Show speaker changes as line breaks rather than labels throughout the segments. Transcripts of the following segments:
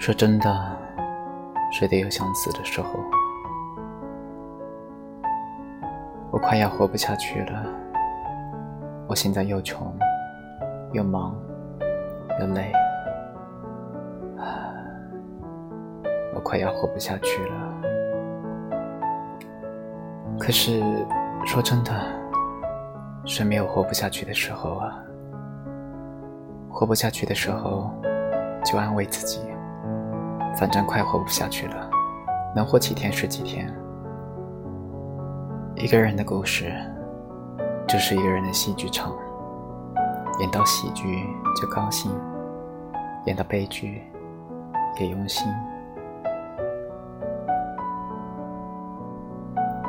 说真的，谁都有想死的时候。我快要活不下去了。我现在又穷，又忙，又累，我快要活不下去了。可是，说真的，谁没有活不下去的时候啊？活不下去的时候，就安慰自己，反正快活不下去了，能活几天是几天。一个人的故事，就是一个人的戏剧场。演到喜剧就高兴，演到悲剧也用心。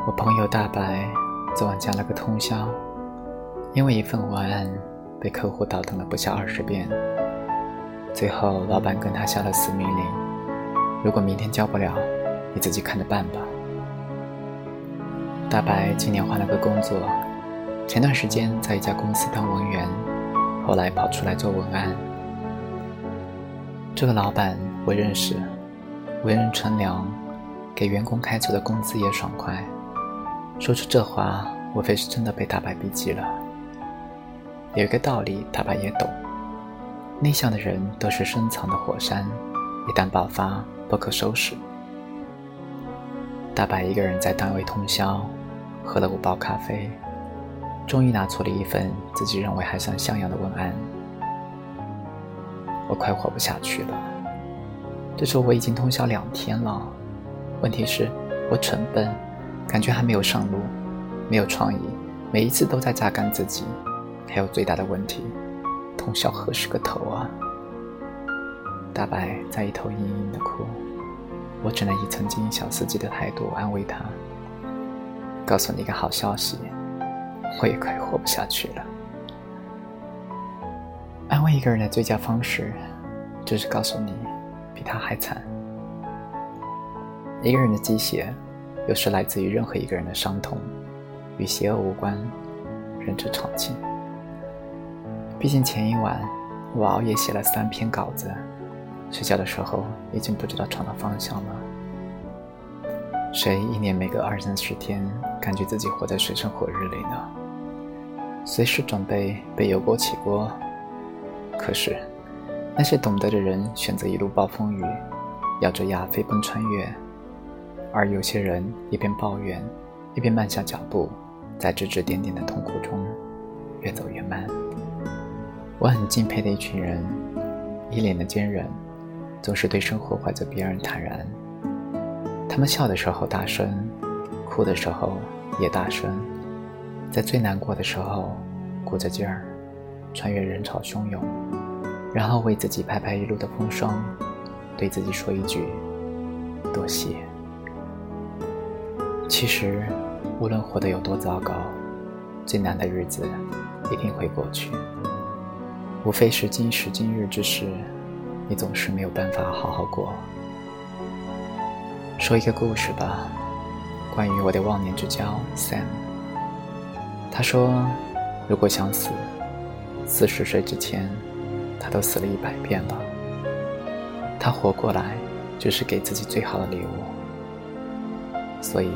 我朋友大白昨晚加了个通宵，因为一份文案被客户倒腾了不下二十遍，最后老板跟他下了死命令：如果明天交不了，你自己看着办吧。大白今年换了个工作，前段时间在一家公司当文员，后来跑出来做文案。这个老板我认识，为人纯良，给员工开出的工资也爽快。说出这话，无非是真的被大白逼急了。有一个道理，大白也懂：内向的人都是深藏的火山，一旦爆发，不可收拾。大白一个人在单位通宵，喝了五包咖啡，终于拿出了一份自己认为还算像样的文案。我快活不下去了。这时候我已经通宵两天了，问题是，我蠢笨。感觉还没有上路，没有创意，每一次都在榨干自己。还有最大的问题，通宵何时个头啊！大白在一头隐隐的哭，我只能以曾经小司机的态度安慰他，告诉你一个好消息，我也快活不下去了。安慰一个人的最佳方式，就是告诉你，比他还惨。一个人的鸡血。有时来自于任何一个人的伤痛，与邪恶无关，人之常情。毕竟前一晚我熬夜写了三篇稿子，睡觉的时候已经不知道床的方向了。谁一年没个二三十天，感觉自己活在水深火热里呢？随时准备被油锅起锅。可是那些懂得的人选择一路暴风雨，咬着牙飞奔穿越。而有些人一边抱怨，一边慢下脚步，在指指点点的痛苦中越走越慢。我很敬佩的一群人，一脸的坚韧，总是对生活怀着别人坦然。他们笑的时候大声，哭的时候也大声，在最难过的时候鼓着劲儿，穿越人潮汹涌，然后为自己拍拍一路的风霜，对自己说一句：多谢。其实，无论活得有多糟糕，最难的日子一定会过去。无非是今时今日之事，你总是没有办法好好过。说一个故事吧，关于我的忘年之交 Sam。他说，如果想死，四十岁之前，他都死了一百遍了。他活过来，就是给自己最好的礼物。所以。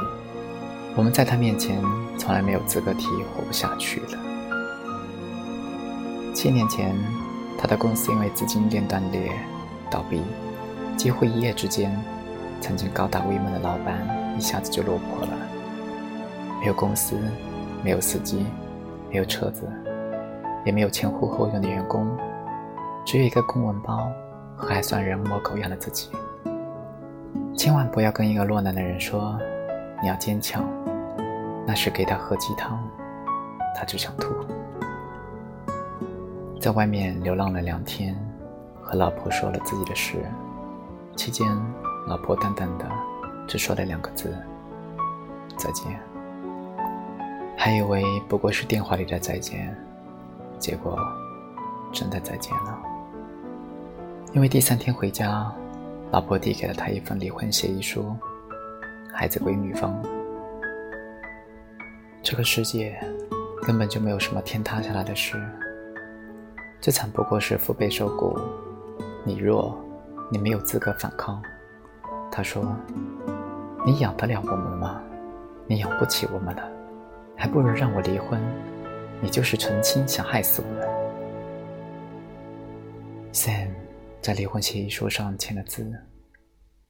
我们在他面前从来没有资格提活不下去了。七年前，他的公司因为资金链断裂倒闭，几乎一夜之间，曾经高大威猛的老板一下子就落魄了。没有公司，没有司机，没有车子，也没有前呼后拥的员工，只有一个公文包和还算人模狗样的自己。千万不要跟一个落难的人说。你要坚强，那是给他喝鸡汤，他就想吐。在外面流浪了两天，和老婆说了自己的事，期间老婆淡淡的只说了两个字：再见。还以为不过是电话里的再见，结果真的再见了。因为第三天回家，老婆递给了他一份离婚协议书。孩子归女方，这个世界根本就没有什么天塌下来的事，最惨不过是腹背受苦，你弱你没有资格反抗。他说：“你养得了我们吗？你养不起我们了，还不如让我离婚。你就是成亲想害死我们。” Sam 在离婚协议书上签了字，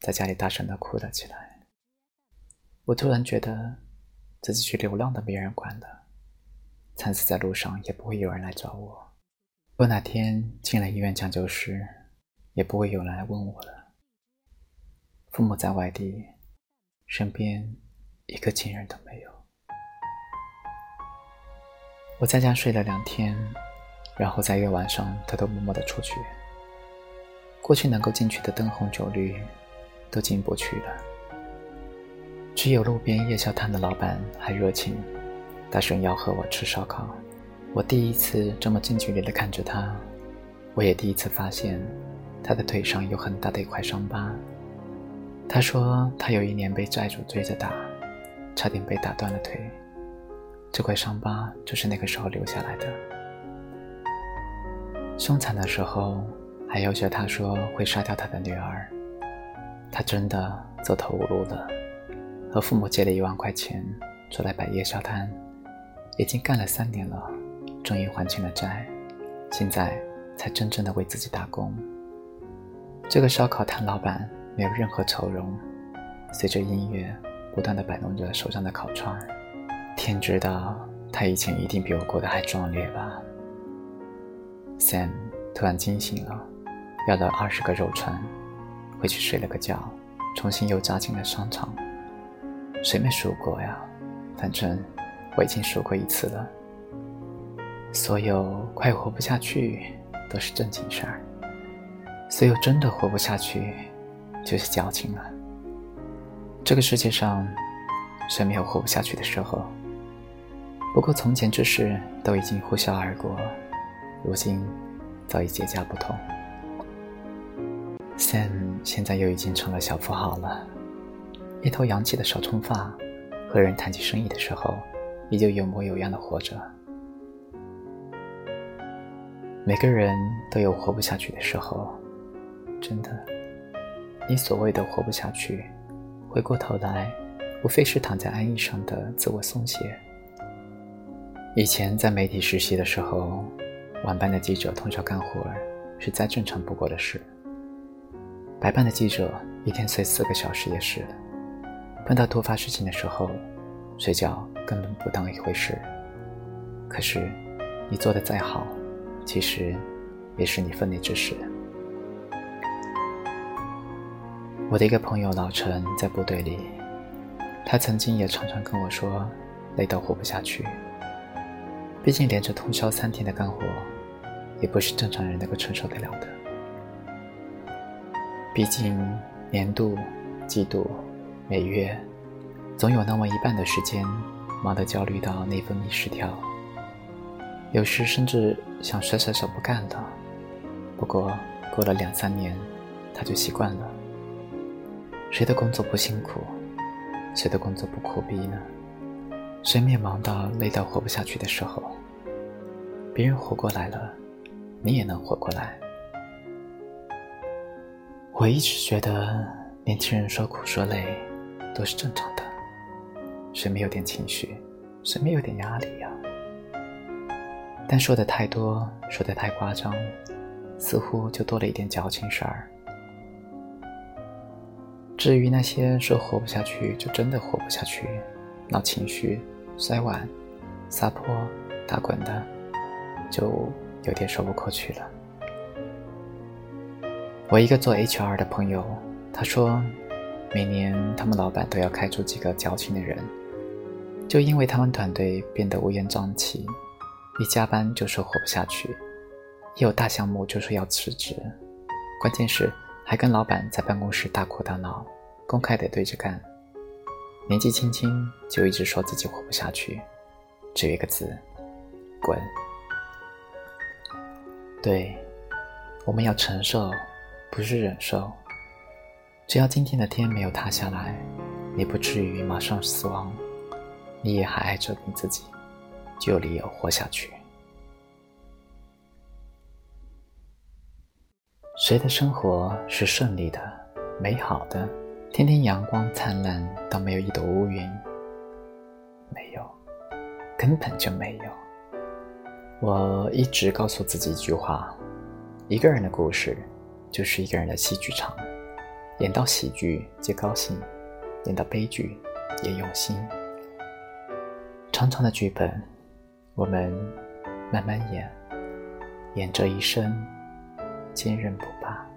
在家里大声的哭了起来。我突然觉得自己去流浪都没人管了，惨死在路上也不会有人来找我。我哪天进了医院抢救室，也不会有人来问我了。父母在外地，身边一个亲人都没有。我在家睡了两天，然后在一个晚上偷偷摸摸的出去。过去能够进去的灯红酒绿，都进不去了。只有路边夜宵摊的老板还热情，大声吆喝我吃烧烤。我第一次这么近距离的看着他，我也第一次发现，他的腿上有很大的一块伤疤。他说他有一年被债主追着打，差点被打断了腿，这块伤疤就是那个时候留下来的。凶残的时候还要求他说会杀掉他的女儿，他真的走投无路了，和父母借了一万块钱出来摆夜宵摊，已经干了三年了。终于还清了债，现在才真正的为自己打工。这个烧烤摊老板没有任何愁容，随着音乐不断的摆弄着手上的烤串。天知道他以前一定比我过得还壮烈吧。Sam 突然惊醒了，要了二十个肉串，回去睡了个觉，重新又扎进了商场。谁没输过呀？反正我已经输过一次了。所有快活不下去都是正经事儿，所有真的活不下去就是矫情了。这个世界上谁没有活不下去的时候？不过从前之事都已经呼啸而过，如今早已结痂不同。Sam 现在又已经成了小富豪了，一头洋气的小冲发，和人谈起生意的时候依旧有模有样的活着。每个人都有活不下去的时候，真的。你所谓的活不下去，回过头来，无非是躺在安逸上的自我松懈。以前在媒体实习的时候，晚班的记者通宵干活是再正常不过的事。白班的记者一天睡四个小时也是。碰到突发事情的时候，睡觉根本不当一回事。可是，你做的再好。其实，也是你分内之事。我的一个朋友老陈在部队里，他曾经也常常跟我说，累到活不下去。毕竟连着通宵三天的干活，也不是正常人能够承受得了的。毕竟年度、季度、每月，总有那么一半的时间，忙得焦虑到内分泌失调。有时甚至想甩甩手不干了，不过过了两三年，他就习惯了。谁的工作不辛苦，谁的工作不苦逼呢？谁没忙到累到活不下去的时候？别人活过来了，你也能活过来。我一直觉得年轻人说苦说累都是正常的，谁没有点情绪，谁没有点压力呀？但说的太多，说的太夸张，似乎就多了一点矫情事儿。至于那些说活不下去就真的活不下去，闹情绪、摔碗、撒泼、打滚的，就有点说不过去了。我一个做 HR 的朋友，他说，每年他们老板都要开除几个矫情的人，就因为他们团队变得乌烟瘴气。一加班就说活不下去，一有大项目就说要辞职，关键是还跟老板在办公室大哭大闹，公开的对着干。年纪轻轻就一直说自己活不下去，只有一个字：滚。对，我们要承受，不是忍受。只要今天的天没有塌下来，你不至于马上死亡，你也还爱着你自己。就有理由活下去。谁的生活是顺利的、美好的？天天阳光灿烂到没有一朵乌云？没有，根本就没有。我一直告诉自己一句话：一个人的故事，就是一个人的戏剧场。演到喜剧皆高兴，演到悲剧也用心。长长的剧本，我们慢慢演，演这一生，坚韧不拔。